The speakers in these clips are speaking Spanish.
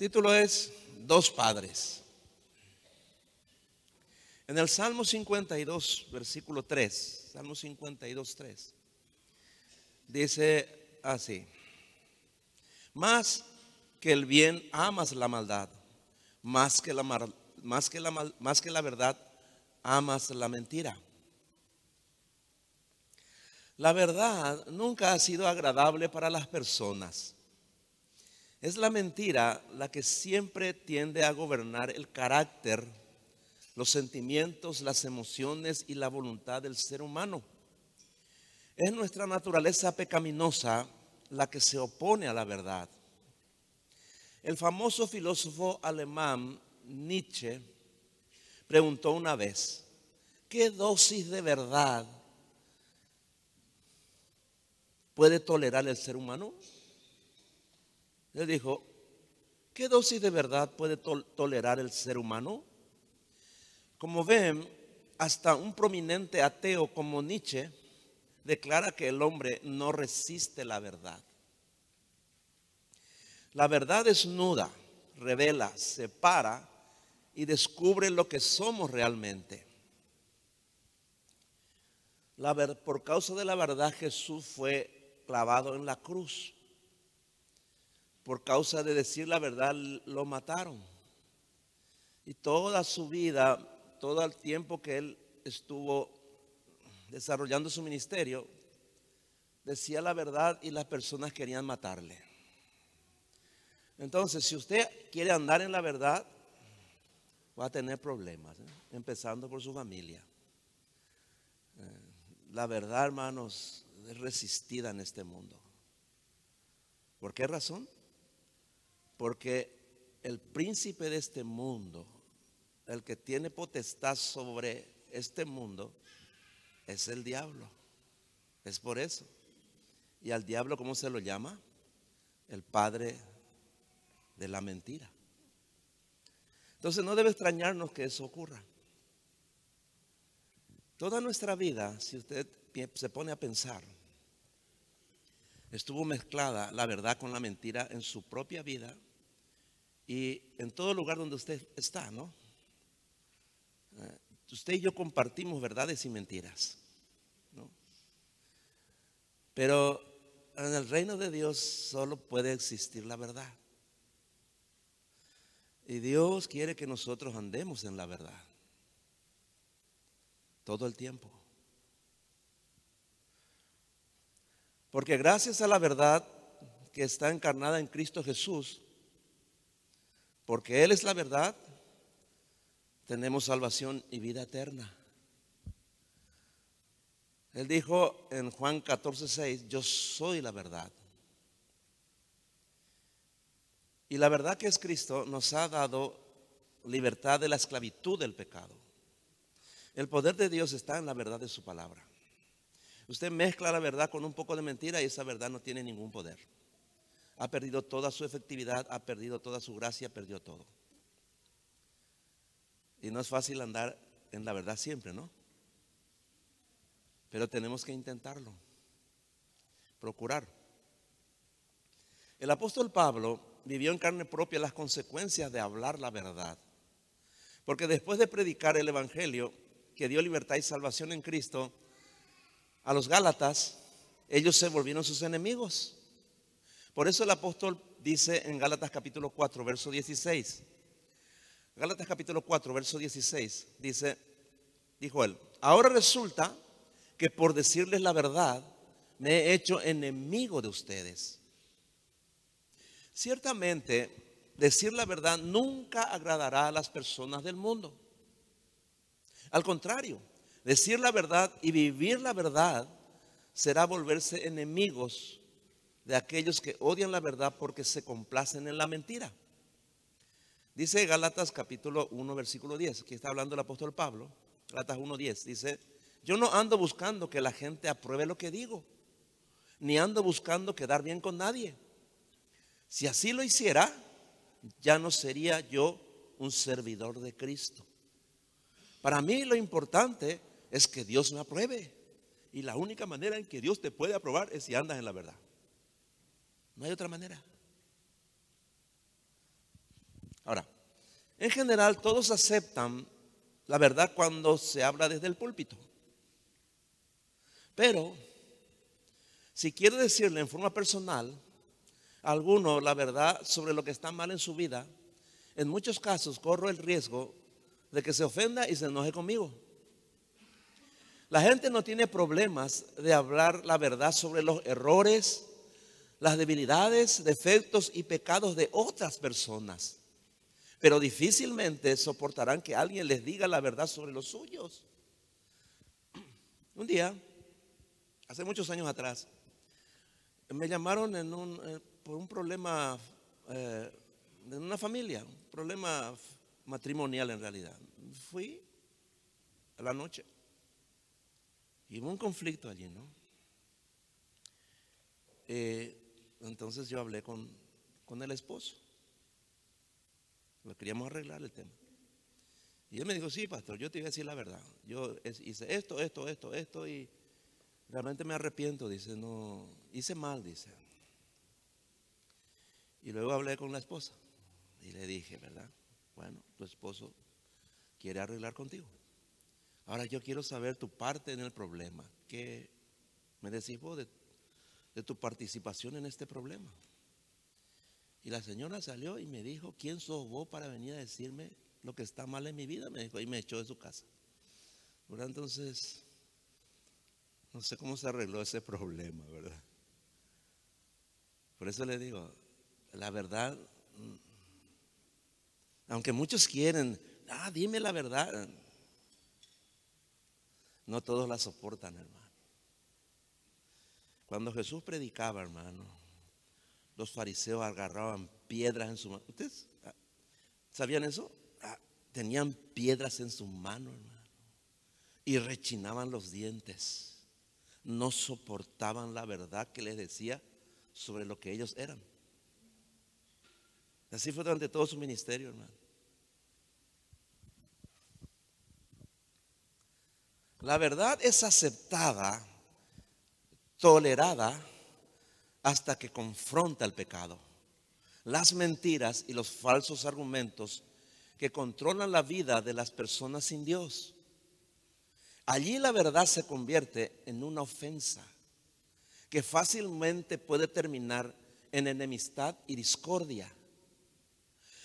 título es Dos Padres. En el Salmo 52, versículo 3, Salmo 52, 3, dice así, más que el bien amas la maldad, más que la, más que la, más que la verdad amas la mentira. La verdad nunca ha sido agradable para las personas. Es la mentira la que siempre tiende a gobernar el carácter, los sentimientos, las emociones y la voluntad del ser humano. Es nuestra naturaleza pecaminosa la que se opone a la verdad. El famoso filósofo alemán Nietzsche preguntó una vez, ¿qué dosis de verdad puede tolerar el ser humano? Él dijo, ¿qué dosis de verdad puede tolerar el ser humano? Como ven, hasta un prominente ateo como Nietzsche declara que el hombre no resiste la verdad. La verdad desnuda, revela, separa y descubre lo que somos realmente. La por causa de la verdad Jesús fue clavado en la cruz por causa de decir la verdad, lo mataron. Y toda su vida, todo el tiempo que él estuvo desarrollando su ministerio, decía la verdad y las personas querían matarle. Entonces, si usted quiere andar en la verdad, va a tener problemas, ¿eh? empezando por su familia. Eh, la verdad, hermanos, es resistida en este mundo. ¿Por qué razón? Porque el príncipe de este mundo, el que tiene potestad sobre este mundo, es el diablo. Es por eso. ¿Y al diablo cómo se lo llama? El padre de la mentira. Entonces no debe extrañarnos que eso ocurra. Toda nuestra vida, si usted se pone a pensar, estuvo mezclada la verdad con la mentira en su propia vida y en todo lugar donde usted está, ¿no? Eh, usted y yo compartimos verdades y mentiras, ¿no? Pero en el reino de Dios solo puede existir la verdad. Y Dios quiere que nosotros andemos en la verdad. Todo el tiempo. Porque gracias a la verdad que está encarnada en Cristo Jesús, porque Él es la verdad, tenemos salvación y vida eterna. Él dijo en Juan 14, 6, yo soy la verdad. Y la verdad que es Cristo nos ha dado libertad de la esclavitud del pecado. El poder de Dios está en la verdad de su palabra. Usted mezcla la verdad con un poco de mentira y esa verdad no tiene ningún poder ha perdido toda su efectividad, ha perdido toda su gracia, perdió todo. Y no es fácil andar en la verdad siempre, ¿no? Pero tenemos que intentarlo, procurar. El apóstol Pablo vivió en carne propia las consecuencias de hablar la verdad. Porque después de predicar el Evangelio, que dio libertad y salvación en Cristo, a los Gálatas, ellos se volvieron sus enemigos. Por eso el apóstol dice en Gálatas capítulo 4, verso 16. Gálatas capítulo 4, verso 16 dice, dijo él, ahora resulta que por decirles la verdad me he hecho enemigo de ustedes. Ciertamente, decir la verdad nunca agradará a las personas del mundo. Al contrario, decir la verdad y vivir la verdad será volverse enemigos de aquellos que odian la verdad porque se complacen en la mentira. Dice Gálatas capítulo 1, versículo 10, aquí está hablando el apóstol Pablo, Gálatas 1, 10, dice, yo no ando buscando que la gente apruebe lo que digo, ni ando buscando quedar bien con nadie. Si así lo hiciera, ya no sería yo un servidor de Cristo. Para mí lo importante es que Dios me apruebe. Y la única manera en que Dios te puede aprobar es si andas en la verdad. No hay otra manera. Ahora, en general todos aceptan la verdad cuando se habla desde el púlpito. Pero, si quiero decirle en forma personal a alguno la verdad sobre lo que está mal en su vida, en muchos casos corro el riesgo de que se ofenda y se enoje conmigo. La gente no tiene problemas de hablar la verdad sobre los errores, las debilidades, defectos y pecados de otras personas. Pero difícilmente soportarán que alguien les diga la verdad sobre los suyos. Un día, hace muchos años atrás, me llamaron en eh, por un problema eh, de una familia, un problema matrimonial en realidad. Fui a la noche y hubo un conflicto allí, ¿no? Eh, entonces yo hablé con, con el esposo. Lo queríamos arreglar el tema. Y él me dijo, sí, pastor, yo te voy a decir la verdad. Yo hice esto, esto, esto, esto y realmente me arrepiento. Dice, no, hice mal, dice. Y luego hablé con la esposa y le dije, ¿verdad? Bueno, tu esposo quiere arreglar contigo. Ahora yo quiero saber tu parte en el problema. ¿Qué me decís vos de, tu participación en este problema? Y la señora salió y me dijo, ¿quién sos vos para venir a decirme lo que está mal en mi vida? Me dijo, y me echó de su casa. Entonces, no sé cómo se arregló ese problema, ¿verdad? Por eso le digo, la verdad, mm, aunque muchos quieren, ah, dime la verdad, no todos la soportan, hermano. Cuando Jesús predicaba, hermano, los fariseos agarraban piedras en su mano. ¿Ustedes ah, sabían eso? Ah, tenían piedras en su mano, hermano. Y rechinaban los dientes. No soportaban la verdad que les decía sobre lo que ellos eran. Así fue durante todo su ministerio, hermano. La verdad es aceptada, tolerada, hasta que confronta el pecado. Las mentiras y los falsos argumentos que controlan la vida de las personas sin Dios. Allí la verdad se convierte en una ofensa que fácilmente puede terminar en enemistad y discordia.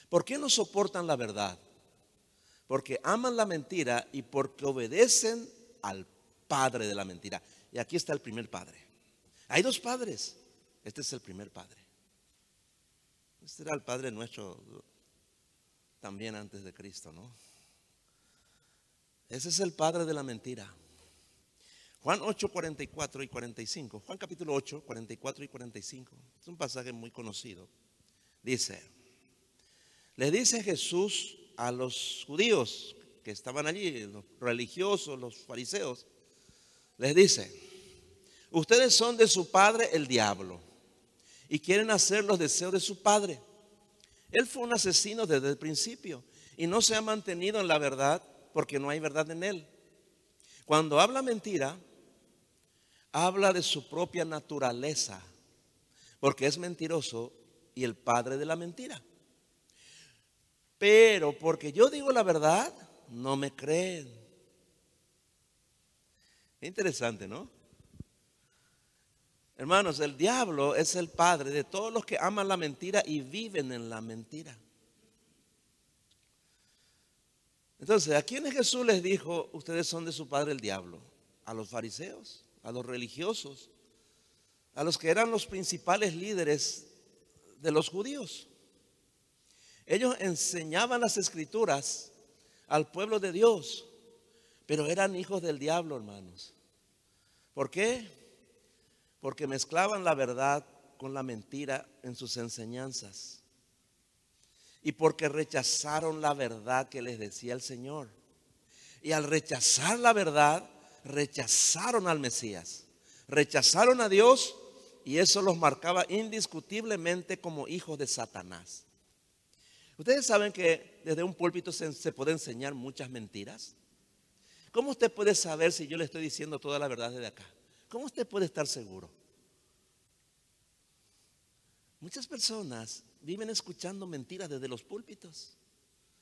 ¿Por qué no soportan la verdad? Porque aman la mentira y porque obedecen al padre de la mentira. Y aquí está el primer padre. Hay dos padres. Este es el primer padre. Este era el padre nuestro también antes de Cristo, ¿no? Ese es el padre de la mentira. Juan 8, 44 y 45. Juan capítulo 8, 44 y 45. Es un pasaje muy conocido. Dice, le dice Jesús a los judíos que estaban allí, los religiosos, los fariseos, les dice, ustedes son de su padre el diablo y quieren hacer los deseos de su padre. Él fue un asesino desde el principio y no se ha mantenido en la verdad porque no hay verdad en él. Cuando habla mentira, habla de su propia naturaleza, porque es mentiroso y el padre de la mentira. Pero porque yo digo la verdad, no me creen. Interesante, ¿no? Hermanos, el diablo es el padre de todos los que aman la mentira y viven en la mentira. Entonces, ¿a quiénes Jesús les dijo, ustedes son de su padre el diablo? A los fariseos, a los religiosos, a los que eran los principales líderes de los judíos. Ellos enseñaban las escrituras al pueblo de Dios, pero eran hijos del diablo, hermanos. ¿Por qué? Porque mezclaban la verdad con la mentira en sus enseñanzas. Y porque rechazaron la verdad que les decía el Señor. Y al rechazar la verdad, rechazaron al Mesías. Rechazaron a Dios y eso los marcaba indiscutiblemente como hijos de Satanás. Ustedes saben que desde un púlpito se, puede enseñar muchas mentiras. ¿Cómo usted puede saber si yo le estoy diciendo toda la verdad desde acá? ¿Cómo usted puede estar seguro? Muchas personas viven escuchando mentiras desde los púlpitos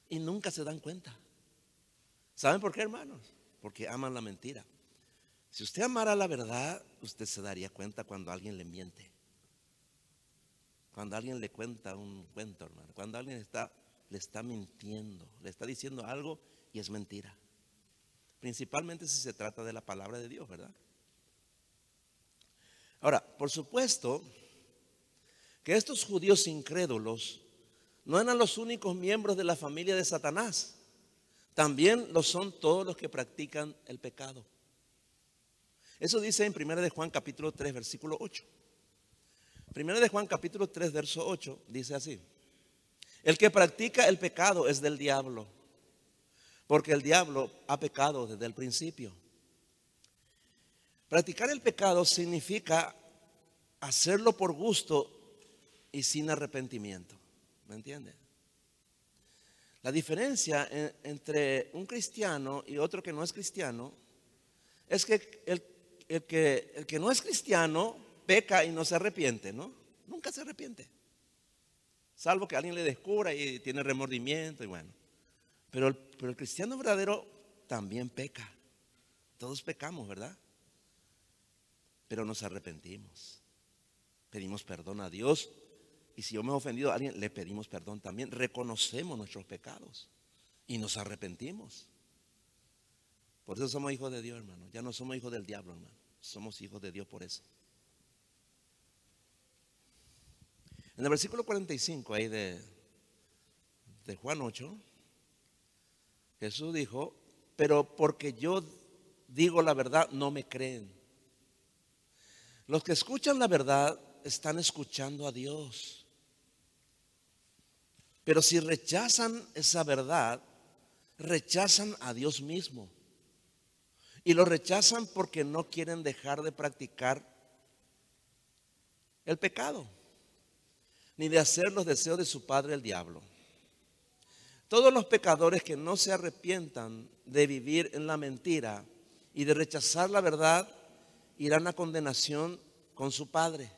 y nunca se dan cuenta. ¿Saben por qué, hermanos? Porque aman la mentira. Si usted amara la verdad, usted se daría cuenta cuando alguien le miente. Cuando alguien le cuenta un cuento, hermano. Cuando alguien está, le está mintiendo, le está diciendo algo y es mentira. Principalmente si se trata de la palabra de Dios, ¿verdad? Ahora, por supuesto que estos judíos incrédulos no eran los únicos miembros de la familia de Satanás. También lo son todos los que practican el pecado. Eso dice en 1 de Juan capítulo 3, versículo 8. 1 de Juan capítulo 3, verso 8 dice así. El que practica el pecado es del diablo, porque el diablo ha pecado desde el principio. Practicar el pecado significa hacerlo por gusto y sin arrepentimiento. ¿Me entiende? La diferencia entre un cristiano y otro que no es cristiano es que el, que el que no es cristiano peca y no se arrepiente, ¿no? Nunca se arrepiente. Salvo que alguien le descubra y tiene remordimiento y bueno. Pero el, pero el cristiano verdadero también peca. Todos pecamos, ¿verdad? Pero nos arrepentimos. Pedimos perdón a Dios. Y si yo me he ofendido a alguien, le pedimos perdón también. Reconocemos nuestros pecados y nos arrepentimos. Por eso somos hijos de Dios, hermano. Ya no somos hijos del diablo, hermano. Somos hijos de Dios por eso. En el versículo 45 ahí de, de Juan 8, Jesús dijo, pero porque yo digo la verdad, no me creen. Los que escuchan la verdad están escuchando a Dios. Pero si rechazan esa verdad, rechazan a Dios mismo. Y lo rechazan porque no quieren dejar de practicar el pecado ni de hacer los deseos de su padre el diablo. Todos los pecadores que no se arrepientan de vivir en la mentira y de rechazar la verdad irán a condenación con su padre.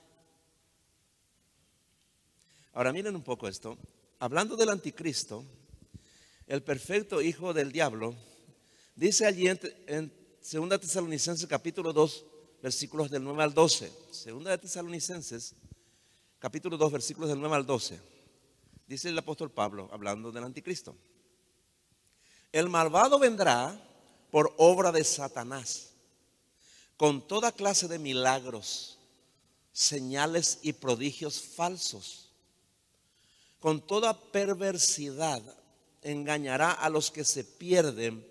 Ahora miren un poco esto. Hablando del anticristo, el perfecto hijo del diablo, dice allí en, en 2 Tesalonicenses capítulo 2, versículos del 9 al 12. 2 de Tesalonicenses capítulo 2, versículos del 9 al 12. Dice el apóstol Pablo, hablando del anticristo. El malvado vendrá por obra de Satanás, con toda clase de milagros, señales y prodigios falsos. Con toda perversidad engañará a los que se pierden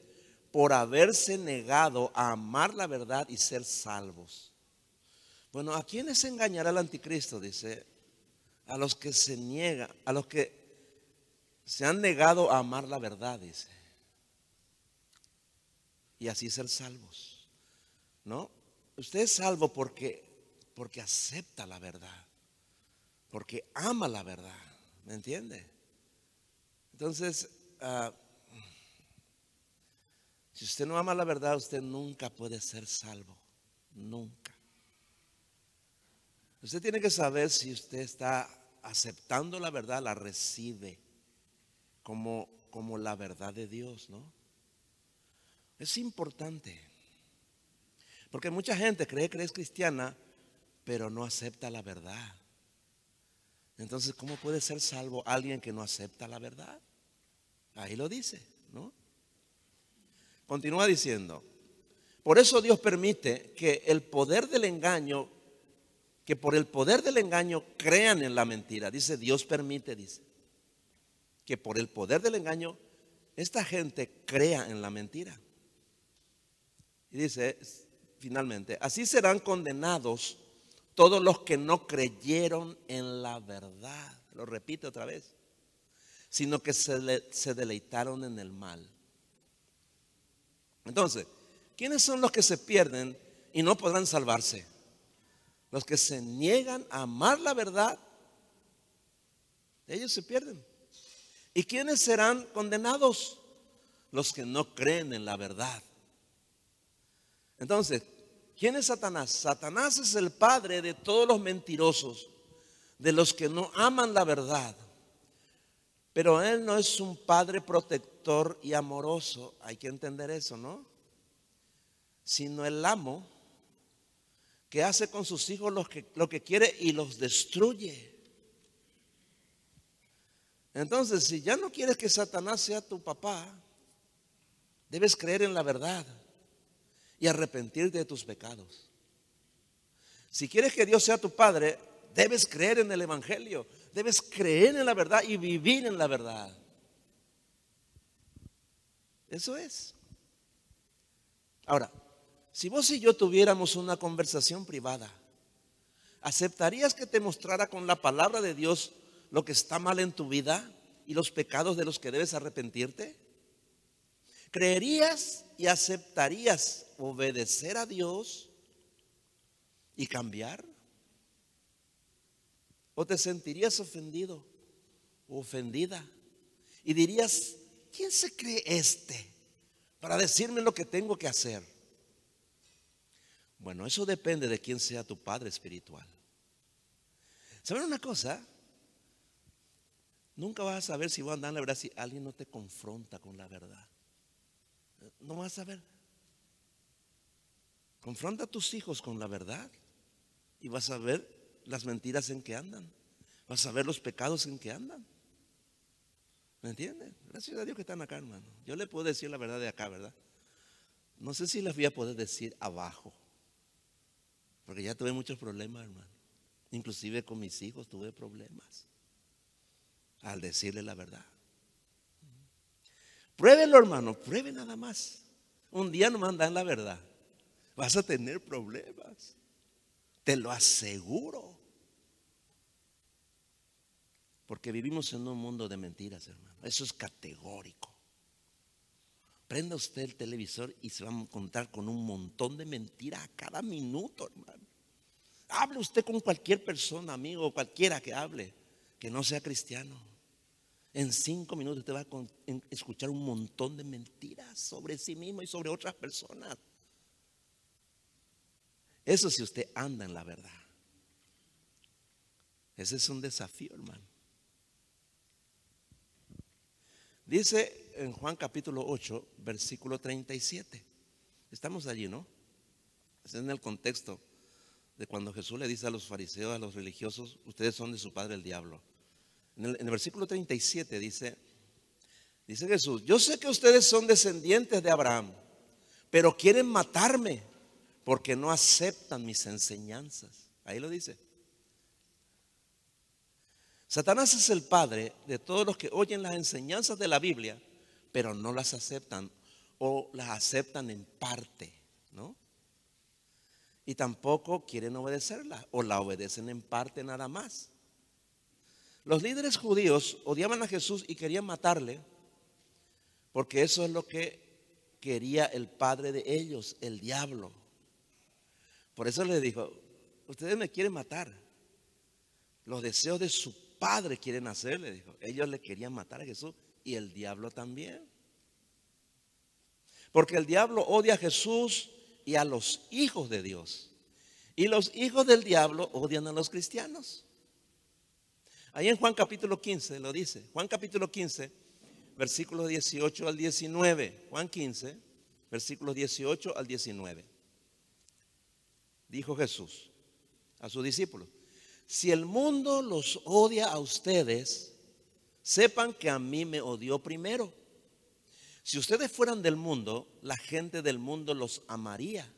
por haberse negado a amar la verdad y ser salvos. Bueno, ¿a quiénes engañará el anticristo? Dice, a los que se niegan, a los que se han negado a amar la verdad, dice. Y así ser salvos. ¿No? Usted es salvo porque porque acepta la verdad, porque ama la verdad, ¿me entiende? Entonces, ah, si usted no ama la verdad, usted nunca puede ser salvo, nunca. Usted tiene que saber si usted está aceptando la verdad, la recibe como, como la verdad de Dios, ¿no? Es importante. Porque mucha gente cree que es cristiana, pero no acepta la verdad. Entonces, ¿cómo puede ser salvo alguien que no acepta la verdad? Ahí lo dice, ¿no? Continúa diciendo, por eso Dios permite que el poder del engaño que por el poder del engaño crean en la mentira. Dice, Dios permite, dice, que por el poder del engaño esta gente crea en la mentira. Y dice, finalmente, así serán condenados todos los que no creyeron en la verdad. Lo repite otra vez. Sino que se, se deleitaron en el mal. Entonces, ¿quiénes son los que se pierden y no podrán salvarse? Los que se niegan a amar la verdad, ellos se pierden. ¿Y quiénes serán condenados? Los que no creen en la verdad. Entonces, ¿quién es Satanás? Satanás es el padre de todos los mentirosos, de los que no aman la verdad. Pero Él no es un padre protector y amoroso, hay que entender eso, ¿no? Sino el amo que hace con sus hijos lo que, lo que quiere y los destruye. Entonces, si ya no quieres que Satanás sea tu papá, debes creer en la verdad y arrepentirte de tus pecados. Si quieres que Dios sea tu padre, debes creer en el Evangelio, debes creer en la verdad y vivir en la verdad. Eso es. Ahora, si vos y yo tuviéramos una conversación privada, ¿aceptarías que te mostrara con la palabra de Dios lo que está mal en tu vida y los pecados de los que debes arrepentirte? ¿Creerías y aceptarías obedecer a Dios y cambiar? ¿O te sentirías ofendido o ofendida? Y dirías, ¿quién se cree este para decirme lo que tengo que hacer? Bueno, eso depende de quién sea tu padre espiritual. ¿Saben una cosa? Nunca vas a saber si vas a andar en la verdad si alguien no te confronta con la verdad. No vas a ver. Confronta a tus hijos con la verdad y vas a ver las mentiras en que andan. Vas a ver los pecados en que andan. ¿Me entienden? Gracias a Dios que están acá, hermano. Yo le puedo decir la verdad de acá, ¿verdad? No sé si les voy a poder decir abajo. Porque ya tuve muchos problemas, hermano. Inclusive con mis hijos tuve problemas. Al decirle la verdad. Pruébelo, hermano. Pruebe nada más. Un día no mandan la verdad. Vas a tener problemas. Te lo aseguro. Porque vivimos en un mundo de mentiras, hermano. Eso es categórico. Prenda usted el televisor y se va a encontrar con un montón de mentiras a cada minuto, hermano. Hable usted con cualquier persona, amigo, cualquiera que hable, que no sea cristiano. En cinco minutos usted va a escuchar un montón de mentiras sobre sí mismo y sobre otras personas. Eso si usted anda en la verdad. Ese es un desafío, hermano. Dice en Juan capítulo 8, versículo 37. Estamos allí, ¿no? Es en el contexto de cuando Jesús le dice a los fariseos, a los religiosos, ustedes son de su padre el diablo. En el, en el versículo 37 dice, dice Jesús, yo sé que ustedes son descendientes de Abraham, pero quieren matarme porque no aceptan mis enseñanzas. Ahí lo dice. Satanás es el padre de todos los que oyen las enseñanzas de la Biblia, pero no las aceptan o las aceptan en parte, ¿no? Y tampoco quieren obedecerla o la obedecen en parte nada más. Los líderes judíos odiaban a Jesús y querían matarle porque eso es lo que quería el padre de ellos, el diablo. Por eso le dijo, ustedes me quieren matar. Los deseos de su padre quieren hacerle, dijo. Ellos le querían matar a Jesús y el diablo también. Porque el diablo odia a Jesús y a los hijos de Dios. Y los hijos del diablo odian a los cristianos. Ahí en Juan capítulo 15 lo dice. Juan capítulo 15, versículos 18 al 19. Juan 15, versículos 18 al 19 dijo Jesús a sus discípulos, si el mundo los odia a ustedes, sepan que a mí me odió primero. Si ustedes fueran del mundo, la gente del mundo los amaría,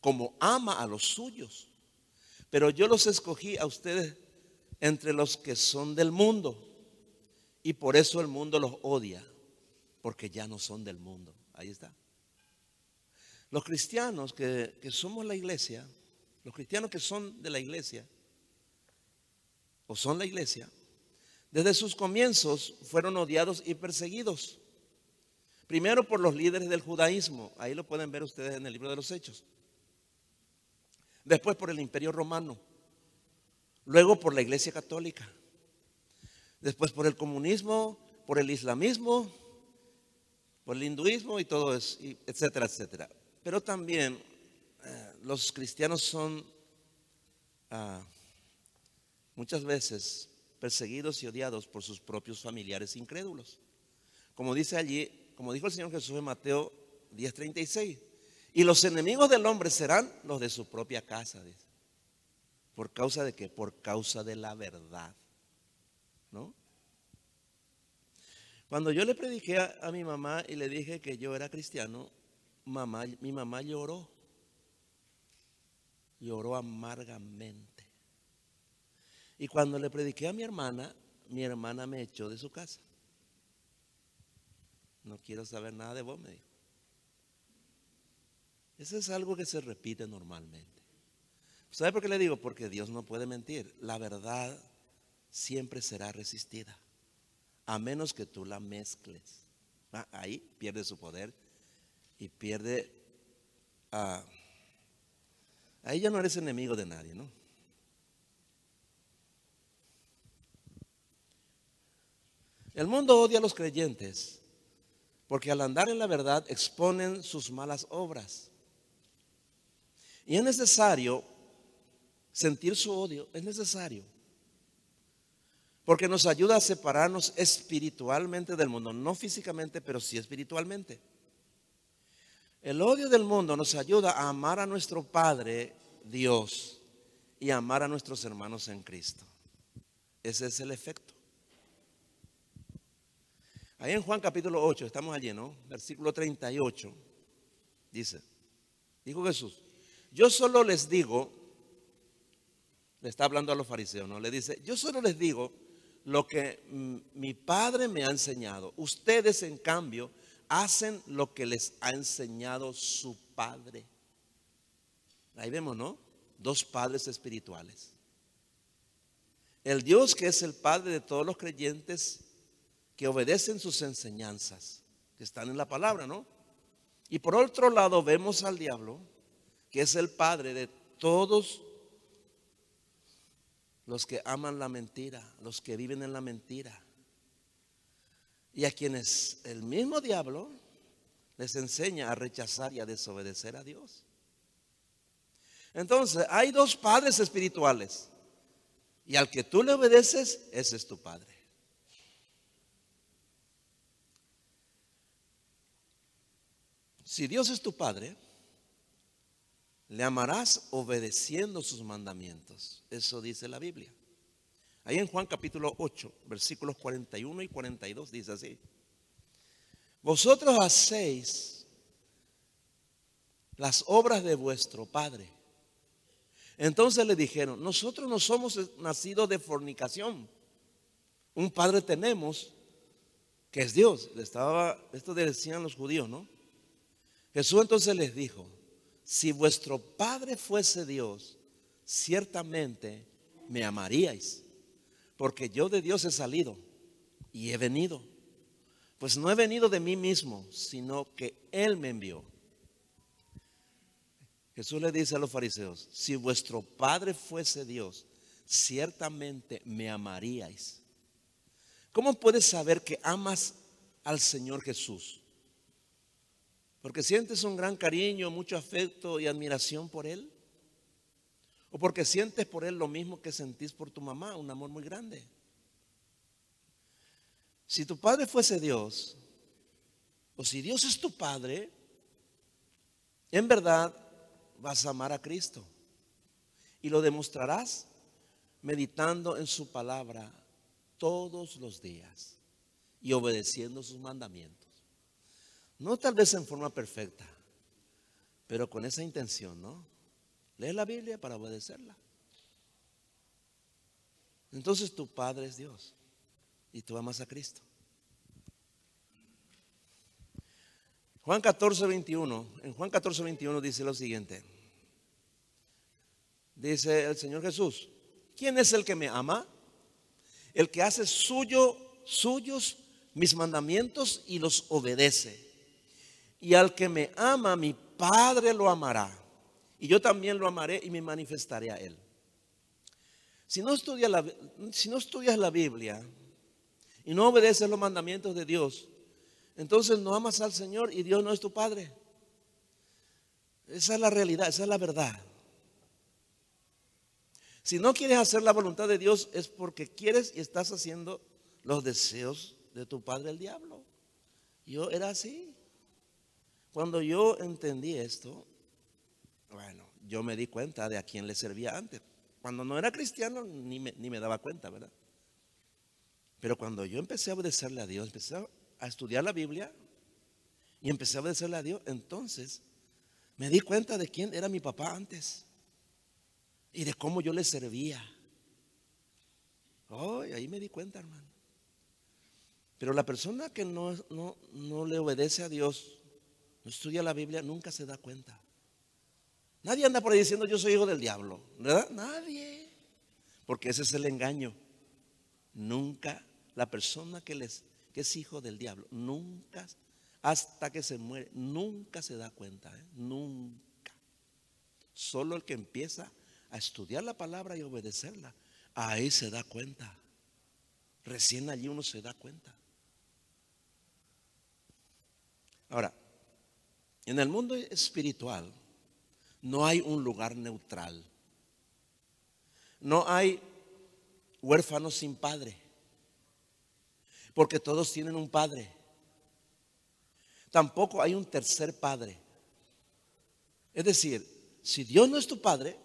como ama a los suyos. Pero yo los escogí a ustedes entre los que son del mundo. Y por eso el mundo los odia, porque ya no son del mundo. Ahí está. Los cristianos que, somos la iglesia, los cristianos que son de la iglesia, o son la iglesia, desde sus comienzos fueron odiados y perseguidos. Primero por los líderes del judaísmo, ahí lo pueden ver ustedes en el libro de los Hechos. Después por el imperio romano. Luego por la iglesia católica. Después por el comunismo, por el islamismo, por el hinduismo y todo eso, etcétera, etcétera. Pero también eh, los cristianos son, ah, muchas veces perseguidos y odiados por sus propios familiares incrédulos. Como dice allí, como dijo el Señor Jesús en Mateo 10:36, y los enemigos del hombre serán los de su propia casa, dice. ¿Por causa de qué? Por causa de la verdad. ¿No? Cuando yo le prediqué a, mi mamá y le dije que yo era cristiano, mamá, mi mamá lloró. Lloró amargamente. Y cuando le prediqué a mi hermana, mi hermana me echó de su casa. No quiero saber nada de vos, me dijo. Eso es algo que se repite normalmente. ¿Sabe por qué le digo? Porque Dios no puede mentir. La verdad siempre será resistida, a menos que tú la mezcles. Ah, ahí pierde su poder y pierde... Ah, ahí ya no eres enemigo de nadie, ¿no? El mundo odia a los creyentes porque al andar en la verdad exponen sus malas obras. Y es necesario sentir su odio, es necesario. Porque nos ayuda a separarnos espiritualmente del mundo, no físicamente, pero sí espiritualmente. El odio del mundo nos ayuda a amar a nuestro Padre Dios y amar a nuestros hermanos en Cristo. Ese es el efecto. Ahí en Juan capítulo 8, estamos allí, ¿no? Versículo 38, dice, dijo Jesús, yo solo les digo, le está hablando a los fariseos, ¿no? Le dice, yo solo les digo lo que mi padre me ha enseñado. Ustedes, en cambio, hacen lo que les ha enseñado su padre. Ahí vemos, ¿no? Dos padres espirituales. El Dios que es el Padre de todos los creyentes que obedecen sus enseñanzas, que están en la palabra, ¿no? Y por otro lado vemos al diablo que es el padre de todos los que aman la mentira, los que viven en la mentira. Y a quienes el mismo diablo les enseña a rechazar y a desobedecer a Dios. Entonces, hay dos padres espirituales. Y al que tú le obedeces, ese es tu padre. Si Dios es tu padre, le amarás obedeciendo sus mandamientos. Eso dice la Biblia. Ahí en Juan capítulo 8, versículos 41 y 42 dice así. Vosotros hacéis las obras de vuestro Padre. Entonces le dijeron, nosotros no somos nacidos de fornicación. Un Padre tenemos que es Dios. Estaba, esto decían los judíos, ¿no? Jesús entonces les dijo, si vuestro Padre fuese Dios, ciertamente me amaríais, porque yo de Dios he salido y he venido. Pues no he venido de mí mismo, sino que Él me envió. Jesús le dice a los fariseos, si vuestro Padre fuese Dios, ciertamente me amaríais. ¿Cómo puedes saber que amas al Señor Jesús? Porque sientes un gran cariño, mucho afecto y admiración por Él. O porque sientes por Él lo mismo que sentís por tu mamá, un amor muy grande. Si tu padre fuese Dios, o si Dios es tu padre, en verdad vas a amar a Cristo. Y lo demostrarás meditando en su palabra todos los días y obedeciendo sus mandamientos. No tal vez en forma perfecta, pero con esa intención, ¿no? Lee la Biblia para obedecerla. Entonces tu Padre es Dios y tú amas a Cristo. Juan 14, 21. En Juan 14, 21 dice lo siguiente. Dice el Señor Jesús, ¿quién es el que me ama? El que hace suyo, suyos mis mandamientos y los obedece. Y al que me ama, mi Padre lo amará. Y yo también lo amaré y me manifestaré a él. Si no estudias la, Biblia y no obedeces los mandamientos de Dios, entonces no amas al Señor y Dios no es tu Padre. Esa es la realidad, esa es la verdad. Si no quieres hacer la voluntad de Dios es porque quieres y estás haciendo los deseos de tu padre el diablo. Yo era así. Cuando yo entendí esto, bueno, yo me di cuenta de a quién le servía antes. Cuando no era cristiano ni me, daba cuenta, ¿verdad? Pero cuando yo empecé a obedecerle a Dios, empecé a estudiar la Biblia y empecé a obedecerle a Dios, entonces me di cuenta de quién era mi papá antes y de cómo yo le servía. Oh, ahí me di cuenta, hermano. Pero la persona que no le obedece a Dios, no estudia la Biblia, nunca se da cuenta. Nadie anda por ahí diciendo yo soy hijo del diablo, ¿verdad? Nadie. Porque ese es el engaño. Nunca la persona que, es hijo del diablo, nunca, hasta que se muere, nunca se da cuenta, ¿eh? nunca. Solo el que empieza a estudiar la palabra y obedecerla, ahí se da cuenta. Recién allí uno se da cuenta. Ahora, en el mundo espiritual no hay un lugar neutral. No hay huérfanos sin padre. Porque todos tienen un padre. Tampoco hay un tercer padre. Es decir, si Dios no es tu padre,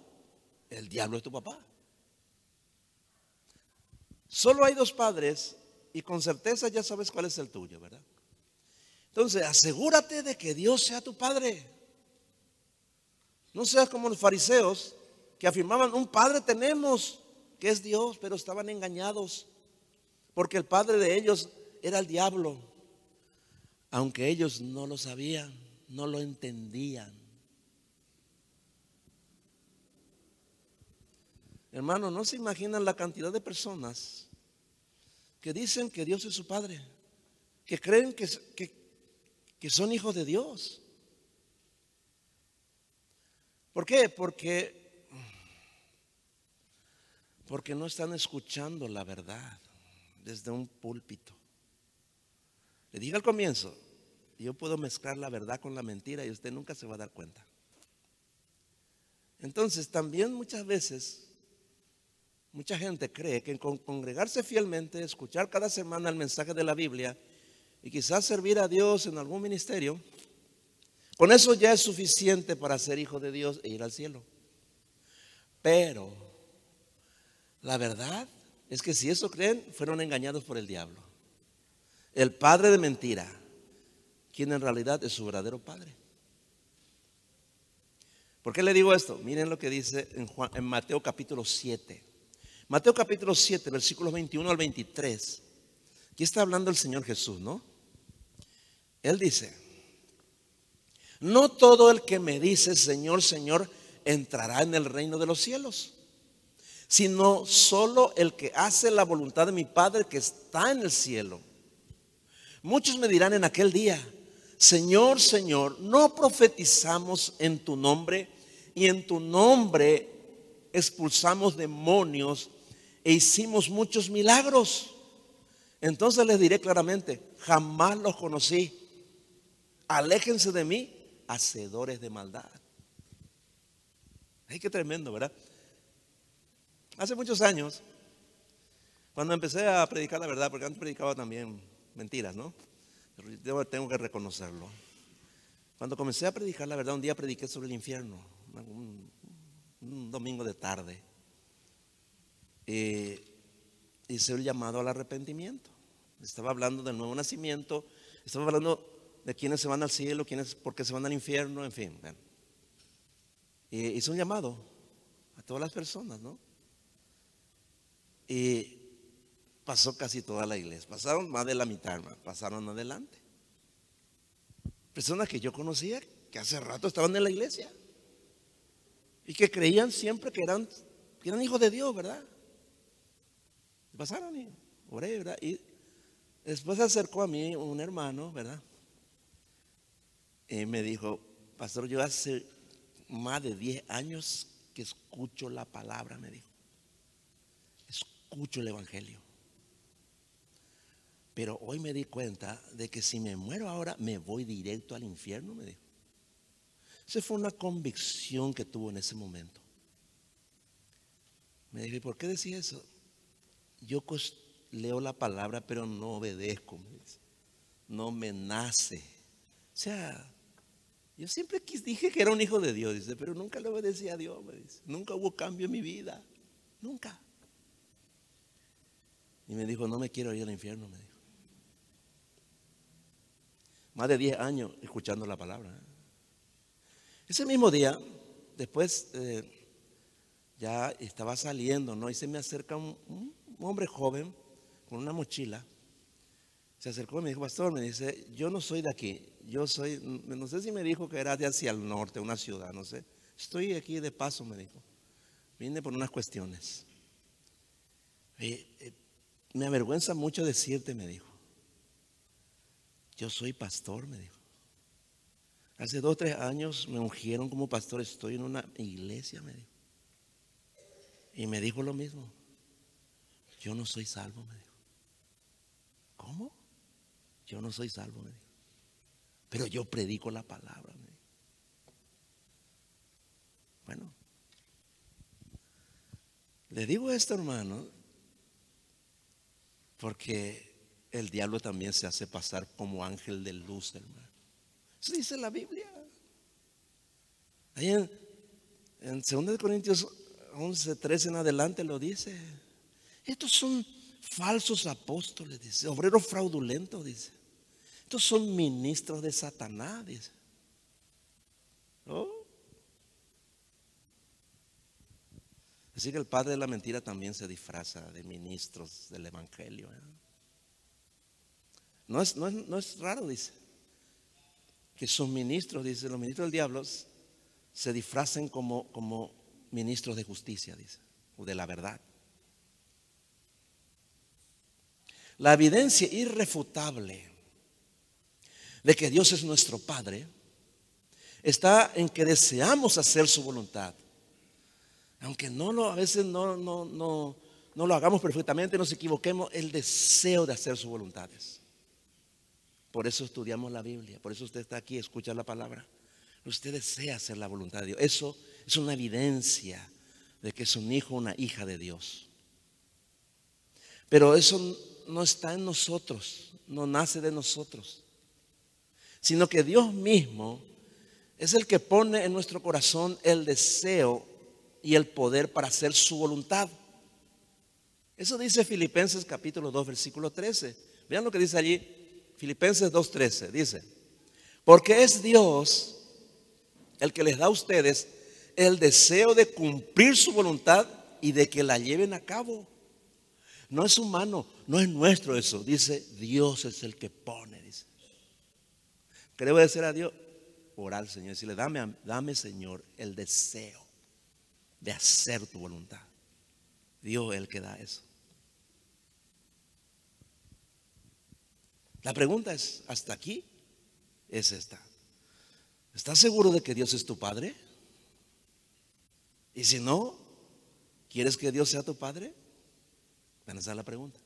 el diablo es tu papá. Solo hay dos padres y con certeza ya sabes cuál es el tuyo, ¿verdad? Entonces, asegúrate de que Dios sea tu padre. No seas como los fariseos que afirmaban, un padre tenemos, que es Dios, pero estaban engañados, porque el padre de ellos era el diablo, aunque ellos no lo sabían, no lo entendían. Hermano, no se imaginan la cantidad de personas que dicen que Dios es su Padre, que creen que, que, que son hijos de Dios. ¿Por qué? Porque, porque no están escuchando la verdad desde un púlpito. Le dije al comienzo, yo puedo mezclar la verdad con la mentira y usted nunca se va a dar cuenta. Entonces, también muchas veces Mucha gente cree que con congregarse fielmente, escuchar cada semana el mensaje de la Biblia y quizás servir a Dios en algún ministerio, con eso ya es suficiente para ser hijo de Dios e ir al cielo. Pero la verdad es que si eso creen, fueron engañados por el diablo. El padre de mentira, quien en realidad es su verdadero padre. ¿Por qué le digo esto? Miren lo que dice en, Mateo capítulo 7. Mateo capítulo 7, versículos 21 al 23. Aquí está hablando el Señor Jesús, ¿no? Él dice, no todo el que me dice Señor, Señor, entrará en el reino de los cielos, sino solo el que hace la voluntad de mi Padre que está en el cielo. Muchos me dirán en aquel día, Señor, Señor, no profetizamos en tu nombre y en tu nombre expulsamos demonios e hicimos muchos milagros. Entonces les diré claramente, jamás los conocí. Aléjense de mí, hacedores de maldad. Ay, qué tremendo, ¿verdad? Hace muchos años, cuando empecé a predicar la verdad, porque antes predicaba también mentiras, ¿no? Pero tengo que reconocerlo. Cuando comencé a predicar la verdad, un día prediqué sobre el infierno, un domingo de tarde eh, hice el llamado al arrepentimiento. Estaba hablando del nuevo nacimiento, estaba hablando de quienes se van al cielo, quienes porque se van al infierno, en fin. hice un llamado a todas las personas, ¿no? Y pasó casi toda la iglesia, pasaron más de la mitad, pasaron adelante. Personas que yo conocía que hace rato estaban en la iglesia y que creían siempre que eran, que eran hijos de Dios, ¿verdad? Pasaron y oré, ¿verdad? Y después se acercó a mí un hermano, ¿verdad? Y me dijo, pastor, yo hace más de 10 años que escucho la palabra, me dijo. Escucho el Evangelio. Pero hoy me di cuenta de que si me muero ahora, me voy directo al infierno, me dijo. Esa fue una convicción que tuvo en ese momento. Me dijo, ¿y por qué decís eso? Yo leo la palabra, pero no obedezco. No me nace. O sea, yo siempre dije que era un hijo de Dios, dice, pero nunca le obedecí a Dios, Nunca hubo cambio en mi vida. Nunca. Y me dijo, no me quiero ir al infierno, me dijo. Más de 10 años escuchando la palabra. ¿eh? Ese mismo día, después eh, ya estaba saliendo, ¿no? Y se me acerca un, hombre joven con una mochila. Se acercó y me dijo, pastor, me dice, yo no soy de aquí, yo soy, no sé si me dijo que era de hacia el norte, una ciudad, no sé. Estoy aquí de paso, me dijo. Vine por unas cuestiones. Eh, me avergüenza mucho decirte, me dijo. Yo soy pastor, me dijo. Hace dos o tres años me ungieron como pastor, estoy en una iglesia, me dijo. Y me dijo lo mismo. Yo no soy salvo, me dijo. ¿Cómo? Yo no soy salvo, me dijo. Pero yo predico la palabra. Bueno, le digo esto, hermano, porque el diablo también se hace pasar como ángel de luz, hermano. Eso dice la Biblia. Ahí en, en 2 Corintios 11, 13 en adelante lo dice. Estos son falsos apóstoles, dice. Obreros fraudulentos, dice. Estos son ministros de Satanás, dice. Así que el padre de la mentira también se disfraza de ministros del Evangelio. ¿eh? No, es, no, es, raro, dice, que sus ministros, dice, los ministros del diablo se disfracen como, como ministros de justicia, dice, o de la verdad. La evidencia irrefutable de que Dios es nuestro Padre está en que deseamos hacer su voluntad. Aunque no lo, a veces no, no, no, no lo hagamos perfectamente, nos equivoquemos, el deseo de hacer sus voluntades. Por eso estudiamos la Biblia, por eso usted está aquí, escucha la palabra. Usted desea hacer la voluntad de Dios. Eso es una evidencia de que es un hijo o una hija de Dios. Pero eso no está en nosotros, no nace de nosotros, sino que Dios mismo es el que pone en nuestro corazón el deseo y el poder para hacer su voluntad. Eso dice Filipenses capítulo 2, versículo 13. Vean lo que dice allí, Filipenses 2.13. Dice, porque es Dios el que les da a ustedes el deseo de cumplir su voluntad y de que la lleven a cabo. No es humano, no es nuestro eso. Dice, Dios es el que pone. Dice. ¿Qué debo decir a Dios? Orar al Señor. Decirle, dame, dame Señor el deseo de hacer tu voluntad. Dios es el que da eso. La pregunta es, ¿hasta aquí? Es esta. ¿Estás seguro de que Dios es tu Padre? Y si no, ¿quieres que Dios sea tu Padre? Bueno, esa es la pregunta.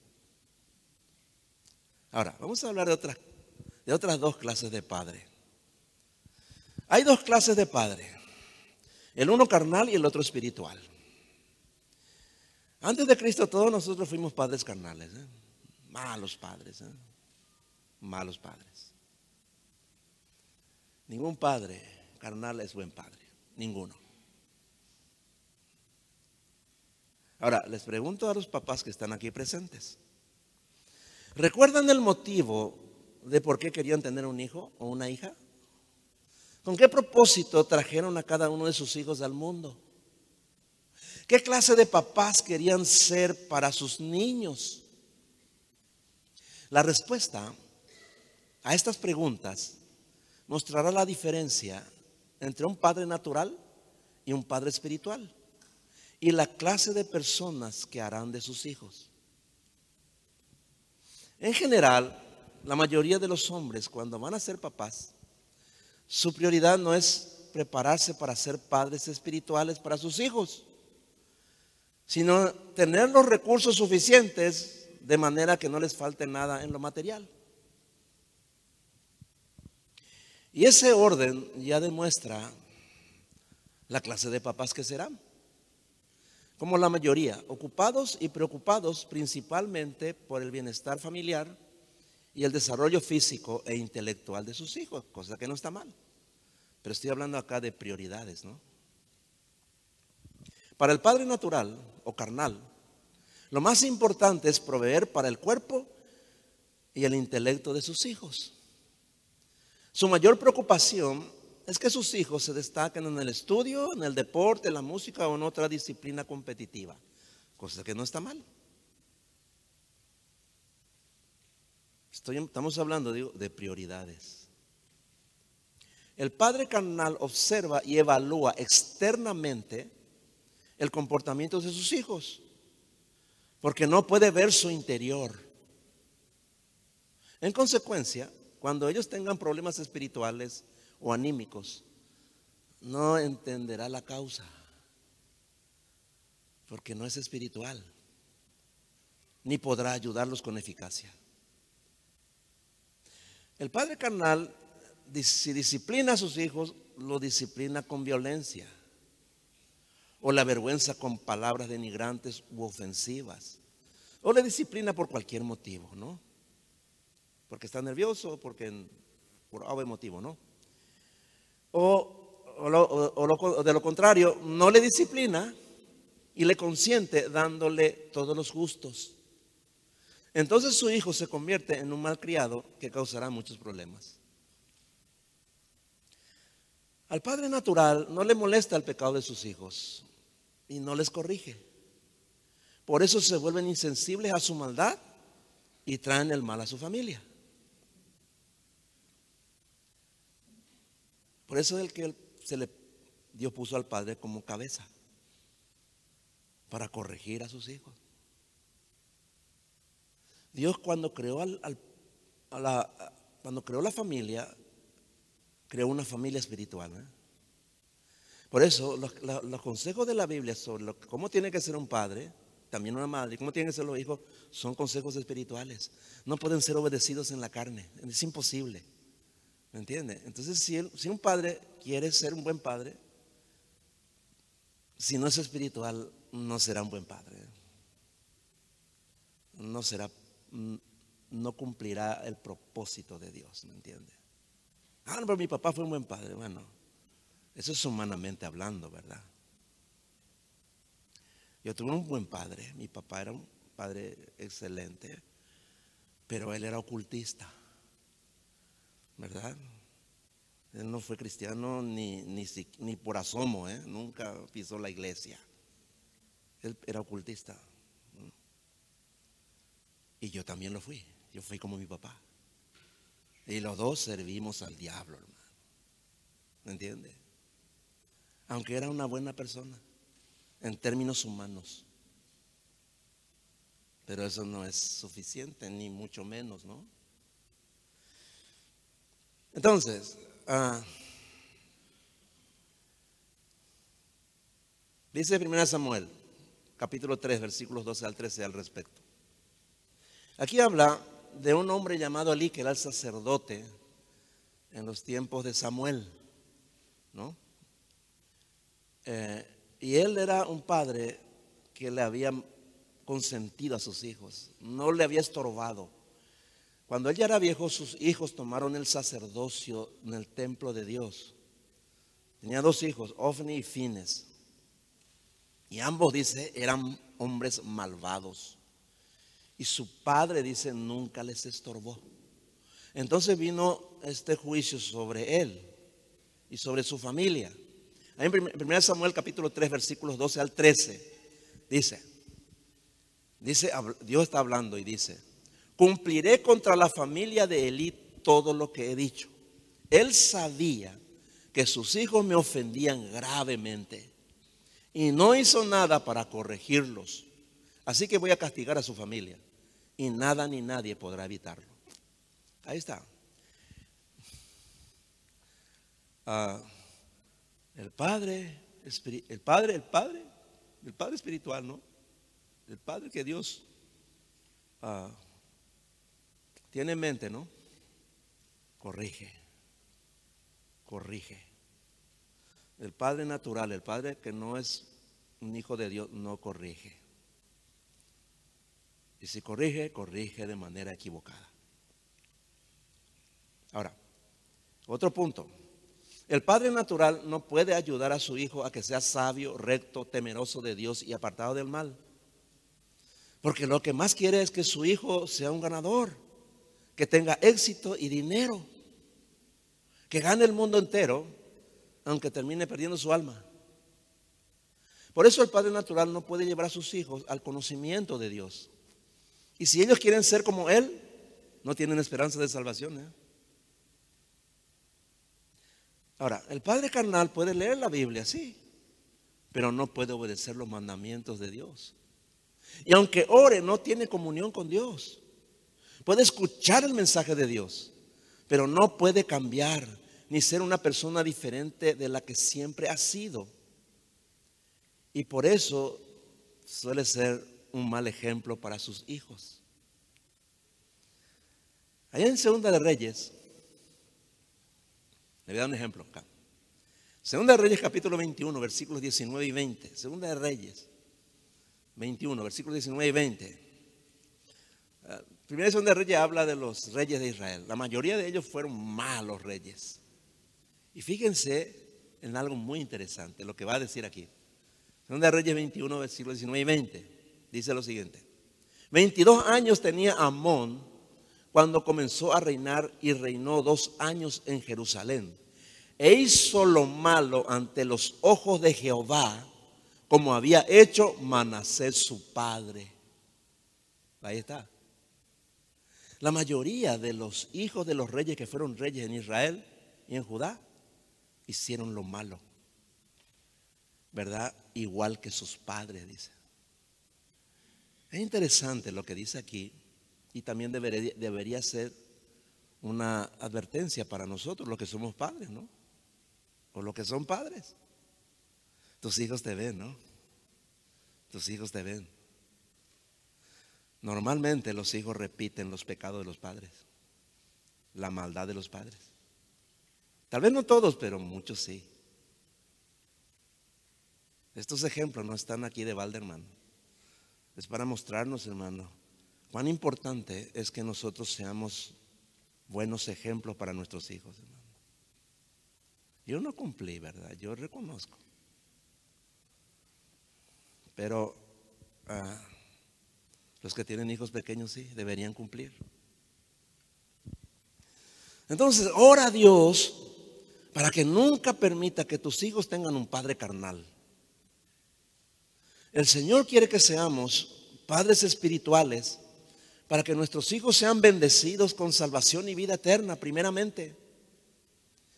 Ahora, vamos a hablar de otras, de otras dos clases de Padre. Hay dos clases de Padre. El uno carnal y el otro espiritual. Antes de Cristo todos nosotros fuimos padres carnales, ¿eh? malos padres, ¿eh? malos padres. Ningún padre carnal es buen padre, ninguno. Ahora, les pregunto a los papás que están aquí presentes. ¿Recuerdan el motivo de por qué querían tener un hijo o una hija? ¿Con qué propósito trajeron a cada uno de sus hijos al mundo? ¿Qué clase de papás querían ser para sus niños? La respuesta a estas preguntas mostrará la diferencia entre un padre natural y un padre espiritual y la clase de personas que harán de sus hijos. En general, la mayoría de los hombres cuando van a ser papás su prioridad no es prepararse para ser padres espirituales para sus hijos, sino tener los recursos suficientes de manera que no les falte nada en lo material. Y ese orden ya demuestra la clase de papás que serán. como la mayoría, ocupados y preocupados principalmente por el bienestar familiar y el desarrollo físico e intelectual de sus hijos, cosa que no está mal. Pero estoy hablando acá de prioridades, ¿no? Para el padre natural o carnal, lo más importante es proveer para el cuerpo y el intelecto de sus hijos. Su mayor preocupación es que sus hijos se destaquen en el estudio, en el deporte, en la música o en otra disciplina competitiva, cosa que no está mal. Estamos hablando de prioridades. El padre carnal observa y evalúa externamente el comportamiento de sus hijos, porque no puede ver su interior. En consecuencia, cuando ellos tengan problemas espirituales o anímicos, no entenderá la causa, porque no es espiritual, ni podrá ayudarlos con eficacia. El padre carnal, si disciplina a sus hijos, lo disciplina con violencia o la vergüenza con palabras denigrantes u ofensivas, o le disciplina por cualquier motivo, ¿no? porque está nervioso, porque por algún motivo, ¿no? O, de lo contrario, no le disciplina y le consiente dándole todos los gustos. Entonces su hijo se convierte en un malcriado que causará muchos problemas. Al padre natural no le molesta el pecado de sus hijos y no les corrige. Por eso se vuelven insensibles a su maldad y traen el mal a su familia. Por eso es el que se le, Dios puso al padre como cabeza para corregir a sus hijos. Dios cuando creó, al, la, cuando creó la familia, creó una familia espiritual. ¿eh? Por eso los, consejos de la Biblia sobre cómo tiene que ser un padre, también una madre, cómo tienen que ser los hijos, son consejos espirituales. No pueden ser obedecidos en la carne. Es imposible. ¿Me entiende? Entonces, si, si un padre quiere ser un buen padre, si no es espiritual, no será un buen padre. No será, no cumplirá el propósito de Dios, ¿me entiende? Ah, pero mi papá fue un buen padre. Bueno, eso es humanamente hablando, ¿verdad? Yo tuve un buen padre. Mi papá era un padre excelente, pero él era ocultista. ¿verdad? Él no fue cristiano ni, ni, por asomo, ¿eh? nunca pisó la iglesia. Él era ocultista. Y yo también lo fui. Yo fui como mi papá. Y los dos servimos al diablo, hermano. ¿Me entiende? Aunque era una buena persona, en términos humanos. Pero eso no es suficiente, ni mucho menos, ¿no? Entonces, ah, dice 1 Samuel, capítulo 3, versículos 12 al 13 al respecto. Aquí habla de un hombre llamado Ali, que era el sacerdote en los tiempos de Samuel, ¿no? Eh, y él era un padre que le había consentido a sus hijos, no le había estorbado cuando él ya era viejo, sus hijos tomaron el sacerdocio en el templo de Dios. Tenía dos hijos, Ofni y Fines. Y ambos, dice, eran hombres malvados. Y su padre, dice, nunca les estorbó. Entonces vino este juicio sobre él y sobre su familia. en 1 Samuel capítulo 3, versículos 12 al 13, dice, dice, Dios está hablando y dice, cumpliré contra la familia de Elí todo lo que he dicho. Él sabía que sus hijos me ofendían gravemente y no hizo nada para corregirlos. Así que voy a castigar a su familia y nada ni nadie podrá evitarlo. Ahí está. Ah, el padre, el padre, el padre, el padre espiritual, ¿no? El padre que Dios ah, tiene en mente, ¿no? Corrige, corrige. El padre natural, el padre que no es un hijo de Dios no corrige. Y si corrige, corrige de manera equivocada. Ahora, otro punto. El padre natural no puede ayudar a su hijo a que sea sabio, recto, temeroso de Dios y apartado del mal. Porque lo que más quiere es que su hijo sea un ganador, que tenga éxito y dinero, que gane el mundo entero, aunque termine perdiendo su alma. Por eso el padre natural no puede llevar a sus hijos al conocimiento de Dios. Y si ellos quieren ser como Él, no tienen esperanza de salvación. ¿eh? Ahora, el padre carnal puede leer la Biblia, sí, pero no puede obedecer los mandamientos de Dios. Y aunque ore, no tiene comunión con Dios. Puede escuchar el mensaje de Dios, pero no puede cambiar ni ser una persona diferente de la que siempre ha sido. Y por eso suele ser un mal ejemplo para sus hijos. Allá en Segunda de Reyes, le voy a dar un ejemplo acá. Segunda de Reyes capítulo 21, versículos 19 y 20. Segunda de Reyes 21, versículos 19 y 20. Ah, primera y segunda de Reyes habla de los reyes de Israel. La mayoría de ellos fueron malos reyes. Y fíjense en algo muy interesante, lo que va a decir aquí. Segunda de Reyes 21, versículos 19 y 20. Dice lo siguiente. 22 años tenía Amón cuando comenzó a reinar y reinó dos años en Jerusalén. E hizo lo malo ante los ojos de Jehová, como había hecho Manasés su padre. Ahí está. La mayoría de los hijos de los reyes que fueron reyes en Israel y en Judá hicieron lo malo. ¿Verdad? Igual que sus padres, dice. Es interesante lo que dice aquí y también debería, ser una advertencia para nosotros, los que somos padres, ¿no? O los que son padres. Tus hijos te ven, ¿no? Tus hijos te ven. Normalmente los hijos repiten los pecados de los padres, la maldad de los padres. Tal vez no todos, pero muchos sí. Estos ejemplos no están aquí de Valderman. Es para mostrarnos, hermano, cuán importante es que nosotros seamos buenos ejemplos para nuestros hijos, hermano. Yo no cumplí, ¿verdad? Yo reconozco. Pero ah, los que tienen hijos pequeños sí, deberían cumplir. Entonces, ora a Dios para que nunca permita que tus hijos tengan un padre carnal. El Señor quiere que seamos padres espirituales para que nuestros hijos sean bendecidos con salvación y vida eterna, primeramente,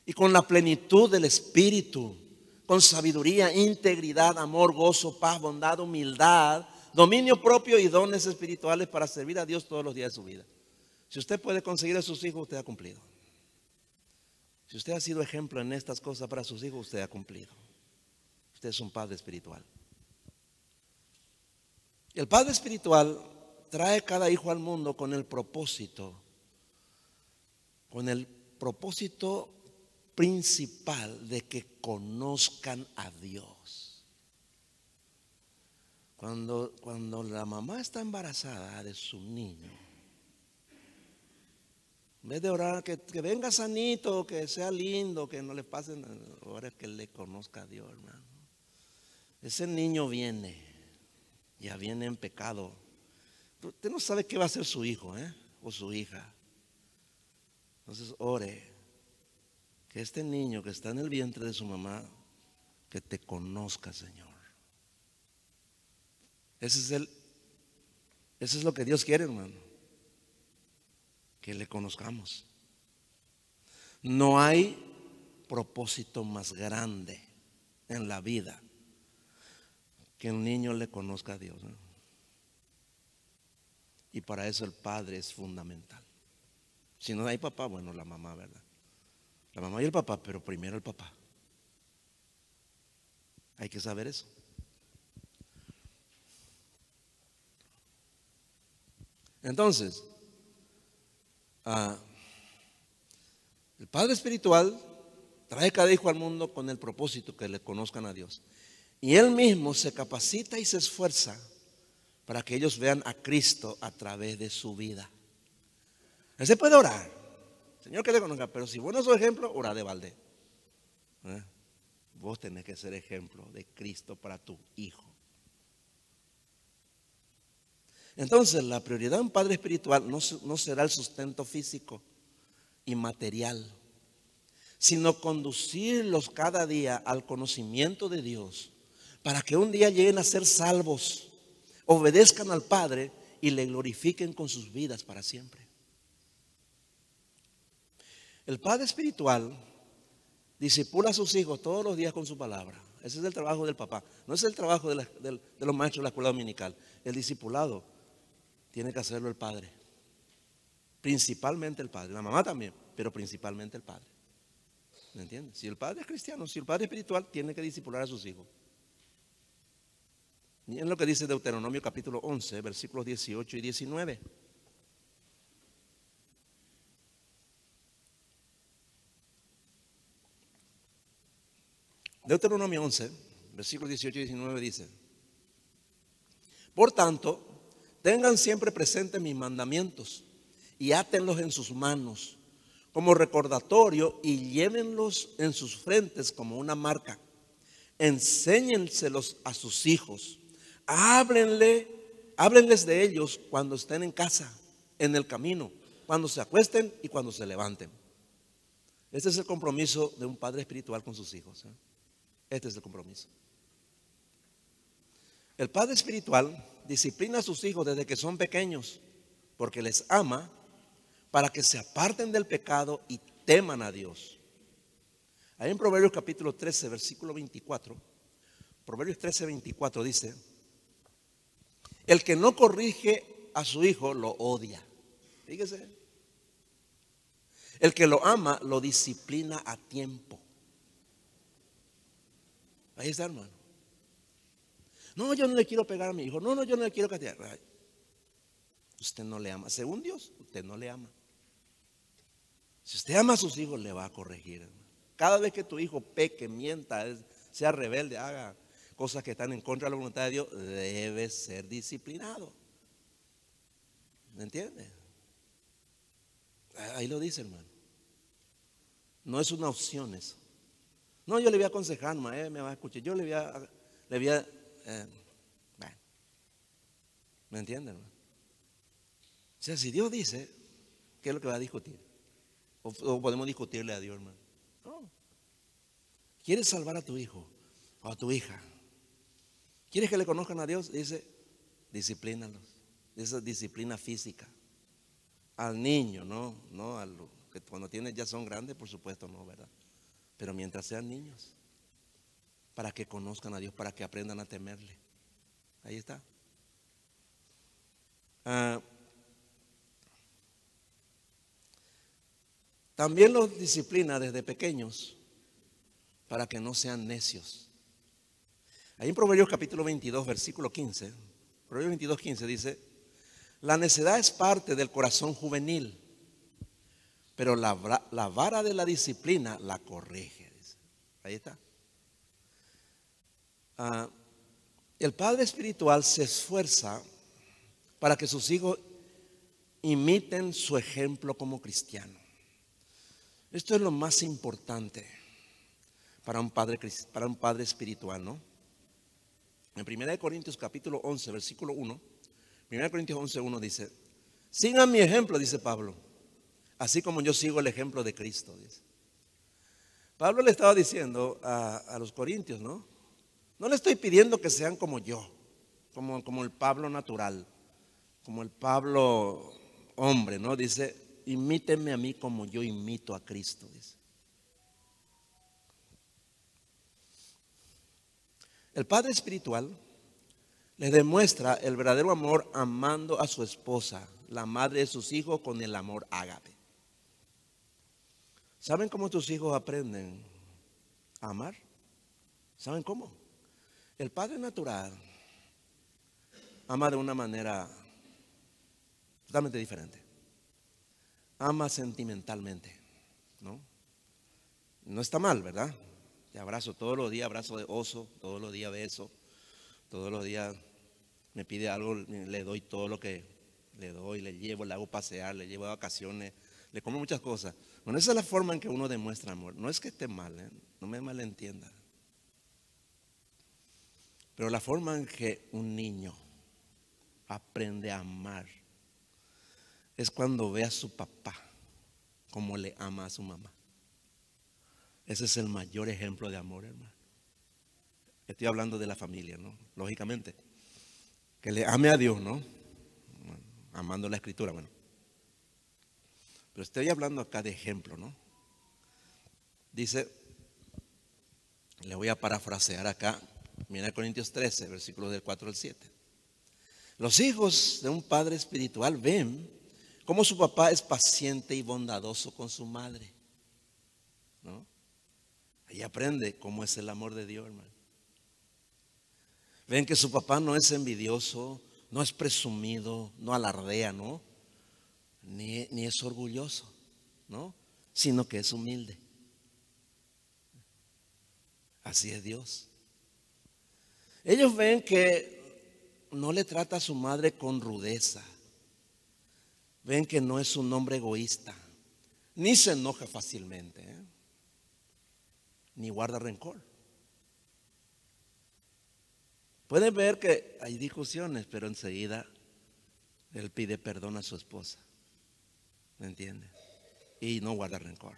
y con la plenitud del Espíritu, con sabiduría, integridad, amor, gozo, paz, bondad, humildad, dominio propio y dones espirituales para servir a Dios todos los días de su vida. Si usted puede conseguir a sus hijos, usted ha cumplido. Si usted ha sido ejemplo en estas cosas para sus hijos, usted ha cumplido. Usted es un padre espiritual. El Padre Espiritual trae cada hijo al mundo con el propósito, con el propósito principal de que conozcan a Dios. Cuando, cuando la mamá está embarazada de su niño, en vez de orar que, que venga sanito, que sea lindo, que no le pasen, ahora que le conozca a Dios, hermano. Ese niño viene ya viene en pecado. Usted no sabe qué va a hacer su hijo ¿eh? o su hija. Entonces ore que este niño que está en el vientre de su mamá, que te conozca, Señor. Ese es el, eso es lo que Dios quiere, hermano. Que le conozcamos. No hay propósito más grande en la vida que un niño le conozca a Dios. Y para eso el padre es fundamental. Si no hay papá, bueno, la mamá, ¿verdad? La mamá y el papá, pero primero el papá. Hay que saber eso. Entonces, ah, el Padre Espiritual trae cada hijo al mundo con el propósito que le conozcan a Dios. Y Él mismo se capacita y se esfuerza para que ellos vean a Cristo a través de su vida. Él se puede orar. Señor que te conozca, pero si vos no sos ejemplo, ora de balde. ¿Eh? Vos tenés que ser ejemplo de Cristo para tu hijo. Entonces, la prioridad de un padre espiritual no será el sustento físico y material, sino conducirlos cada día al conocimiento de Dios para que un día lleguen a ser salvos, obedezcan al Padre y le glorifiquen con sus vidas para siempre. El Padre espiritual disipula a sus hijos todos los días con su palabra. Ese es el trabajo del papá. No es el trabajo de, los maestros de la escuela dominical. El discipulado tiene que hacerlo el padre. Principalmente el padre. La mamá también, pero principalmente el padre. ¿Me entiendes? Si el padre es cristiano, si el padre es espiritual, tiene que discipular a sus hijos. Miren lo que dice Deuteronomio capítulo 11, versículos 18 y 19. Deuteronomio 11, versículos 18 y 19 dice, por tanto, tengan siempre presentes mis mandamientos y átenlos en sus manos como recordatorio y llévenlos en sus frentes como una marca. Enséñenselos a sus hijos Háblenle, háblenles de ellos cuando estén en casa, en el camino, cuando se acuesten y cuando se levanten. Este es el compromiso de un padre espiritual con sus hijos. ¿eh? Este es el compromiso. El padre espiritual disciplina a sus hijos desde que son pequeños, porque les ama para que se aparten del pecado y teman a Dios. Ahí en Proverbios capítulo 13, versículo 24, Proverbios 13, 24 dice, el que no corrige a su hijo lo odia. Fíjese. El que lo ama lo disciplina a tiempo. Ahí está, hermano. No, yo no le quiero pegar a mi hijo. No, no, yo no le quiero castigar. Usted no le ama. Según Dios, usted no le ama. Si usted ama a sus hijos, le va a corregir. Cada vez que tu hijo peque, mienta, sea rebelde, haga cosas que están en contra de la voluntad de Dios, debe ser disciplinado. ¿Me entiende? Ahí lo dice, hermano. No es una opción eso. No, yo le voy a aconsejar, eh, me va a escuchar. Yo le voy a, le voy a, eh, ¿me entiende, hermano? O sea, si Dios dice, ¿qué es lo que va a discutir? O, o podemos discutirle a Dios, hermano. No. ¿Quieres salvar a tu hijo o a tu hija? ¿Quieres que le conozcan a Dios? Dice, disciplínalos. Esa disciplina física. Al niño, no, no a que cuando tienen ya son grandes, por supuesto, no, ¿verdad? Pero mientras sean niños, para que conozcan a Dios, para que aprendan a temerle. Ahí está. Ah, también los disciplina desde pequeños para que no sean necios. Ahí en Proverbios capítulo 22, versículo 15, Proverbios 22, 15 dice, la necedad es parte del corazón juvenil, pero la, vara de la disciplina la corrige. Ahí está. Ah, el padre espiritual se esfuerza para que sus hijos imiten su ejemplo como cristiano. Esto es lo más importante para un padre, para un padre espiritual, ¿no? En 1 Corintios capítulo 11, versículo 1, 1 Corintios 11, 1 dice, sigan mi ejemplo, dice Pablo, así como yo sigo el ejemplo de Cristo, dice. Pablo le estaba diciendo a, los corintios, ¿no? No le estoy pidiendo que sean como yo, como, como el Pablo natural, como el Pablo hombre, ¿no? Dice, imítenme a mí como yo imito a Cristo, dice. El padre espiritual le demuestra el verdadero amor amando a su esposa, la madre de sus hijos, con el amor ágape. ¿Saben cómo tus hijos aprenden a amar? ¿Saben cómo? El padre natural ama de una manera totalmente diferente. Ama sentimentalmente, ¿no? No está mal, ¿verdad? Te abrazo todos los días, abrazo de oso, todos los días beso, todos los días me pide algo, le doy todo lo que le doy, le llevo, le hago pasear, le llevo a vacaciones, le como muchas cosas. Bueno, esa es la forma en que uno demuestra amor. No es que esté mal, ¿eh? no me malentienda. Pero la forma en que un niño aprende a amar es cuando ve a su papá como le ama a su mamá. Ese es el mayor ejemplo de amor, hermano. Estoy hablando de la familia, ¿no? Lógicamente. Que le ame a Dios, ¿no? Amando la escritura, bueno. Pero estoy hablando acá de ejemplo, ¿no? Dice, le voy a parafrasear acá, mira Corintios 13, versículos del 4 al 7. Los hijos de un padre espiritual ven cómo su papá es paciente y bondadoso con su madre. Ahí aprende cómo es el amor de Dios, hermano. Ven que su papá no es envidioso, no es presumido, no alardea, ¿no? Ni, ni es orgulloso, ¿no? Sino que es humilde. Así es Dios. Ellos ven que no le trata a su madre con rudeza. Ven que no es un hombre egoísta, ni se enoja fácilmente, ¿eh? Ni guarda rencor. Pueden ver que hay discusiones, pero enseguida él pide perdón a su esposa. ¿Me entiende? Y no guarda rencor.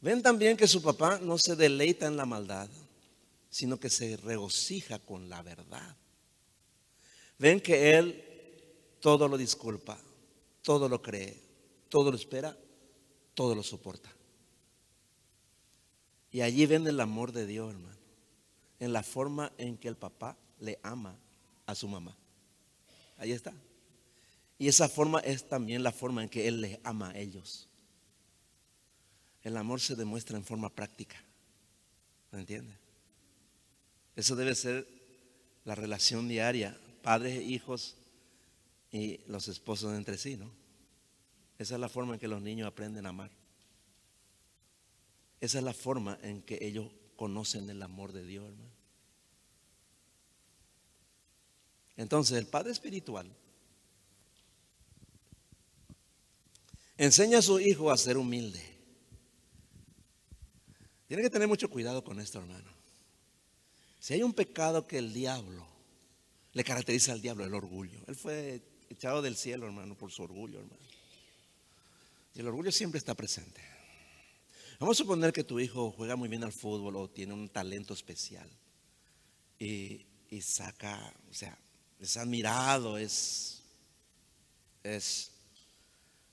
Ven también que su papá no se deleita en la maldad, sino que se regocija con la verdad. Ven que él todo lo disculpa, todo lo cree, todo lo espera, todo lo soporta. Y allí ven el amor de Dios, hermano, en la forma en que el papá le ama a su mamá. Ahí está. Y esa forma es también la forma en que Él les ama a ellos. El amor se demuestra en forma práctica. ¿Me entiende? Eso debe ser la relación diaria, padres e hijos y los esposos entre sí, ¿no? Esa es la forma en que los niños aprenden a amar. Esa es la forma en que ellos conocen el amor de Dios, hermano. Entonces, el Padre Espiritual enseña a su hijo a ser humilde. Tiene que tener mucho cuidado con esto, hermano. Si hay un pecado que el diablo le caracteriza al diablo, el orgullo. Él fue echado del cielo, hermano, por su orgullo, hermano. Y el orgullo siempre está presente. Vamos a suponer que tu hijo juega muy bien al fútbol o tiene un talento especial y, saca, o sea, es admirado, es, es,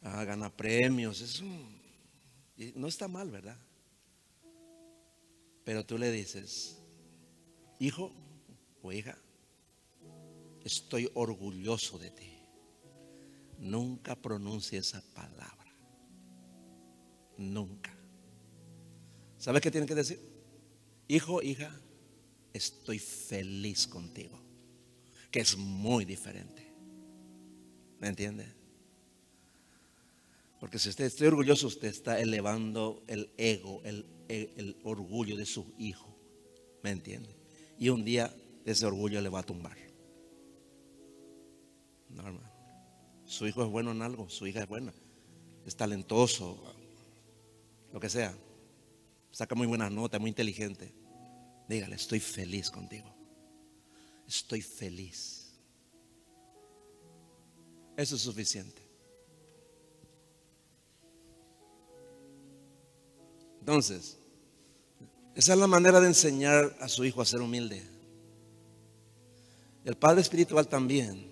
ah, gana premios, es no está mal, ¿verdad? Pero tú le dices, hijo o hija, estoy orgulloso de ti. Nunca pronuncie esa palabra. Nunca. ¿Sabes qué tiene que decir? Hijo, hija, estoy feliz contigo. Que es muy diferente. ¿Me entiende? Porque si usted está orgulloso, usted está elevando el ego, el orgullo de su hijo. ¿Me entiende? Y un día ese orgullo le va a tumbar. No. Su hijo es bueno en algo, su hija es buena, es talentoso, lo que sea. Saca muy buenas notas, muy inteligente. Dígale, estoy feliz contigo. Estoy feliz. Eso es suficiente. Entonces, esa es la manera de enseñar a su hijo a ser humilde. El padre espiritual también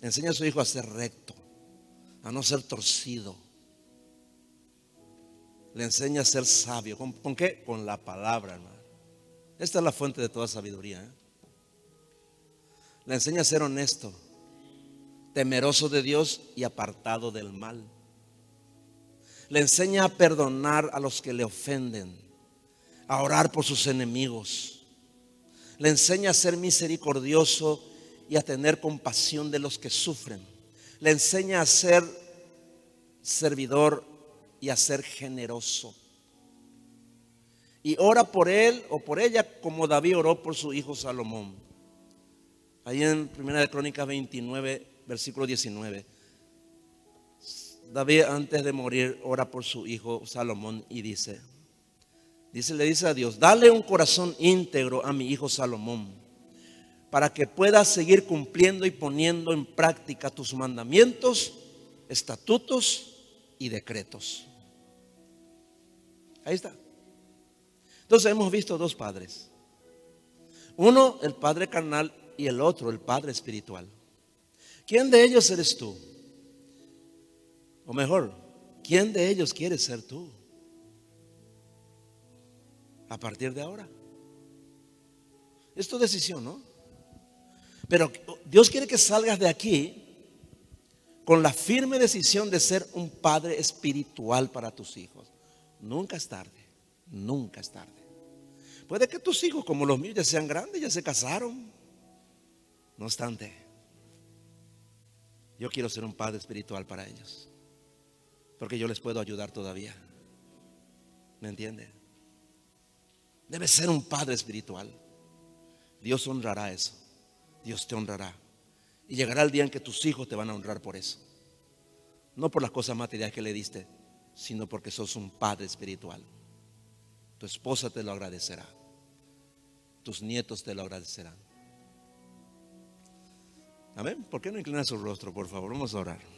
enseña a su hijo a ser recto, a no ser torcido. Le enseña a ser sabio. ¿Con, qué? Con la palabra, hermano. Esta es la fuente de toda sabiduría. ¿eh? Le enseña a ser honesto, temeroso de Dios y apartado del mal. Le enseña a perdonar a los que le ofenden a orar por sus enemigos. Le enseña a ser misericordioso y a tener compasión de los que sufren. Le enseña a ser servidor y a ser generoso. y ora por él o por ella como David oró por su hijo Salomón. Ahí en Primera de Crónicas 29, versículo 19. David antes de morir ora por su hijo Salomón y dice, dice, le dice a Dios, dale un corazón íntegro a mi hijo Salomón para que pueda seguir cumpliendo y poniendo en práctica tus mandamientos, estatutos y decretos. Ahí está. Entonces hemos visto dos padres. Uno, el padre carnal, y el otro, el padre espiritual. ¿Quién de ellos eres tú? O mejor, ¿quién de ellos quieres ser tú? A partir de ahora. Es tu decisión, ¿no? Pero Dios quiere que salgas de aquí con la firme decisión de ser un padre espiritual para tus hijos. Nunca es tarde, nunca es tarde. Puede que tus hijos, como los míos, ya sean grandes, ya se casaron. No obstante, yo quiero ser un padre espiritual para ellos. Porque yo les puedo ayudar todavía. ¿Me entiende? Debe ser un padre espiritual. Dios honrará eso. Dios te honrará. Y llegará el día en que tus hijos te van a honrar por eso. No por las cosas materiales que le diste, sino porque sos un padre espiritual. Tu esposa te lo agradecerá. Tus nietos te lo agradecerán. Amén. ¿Por qué no inclina su rostro, por favor? Vamos a orar.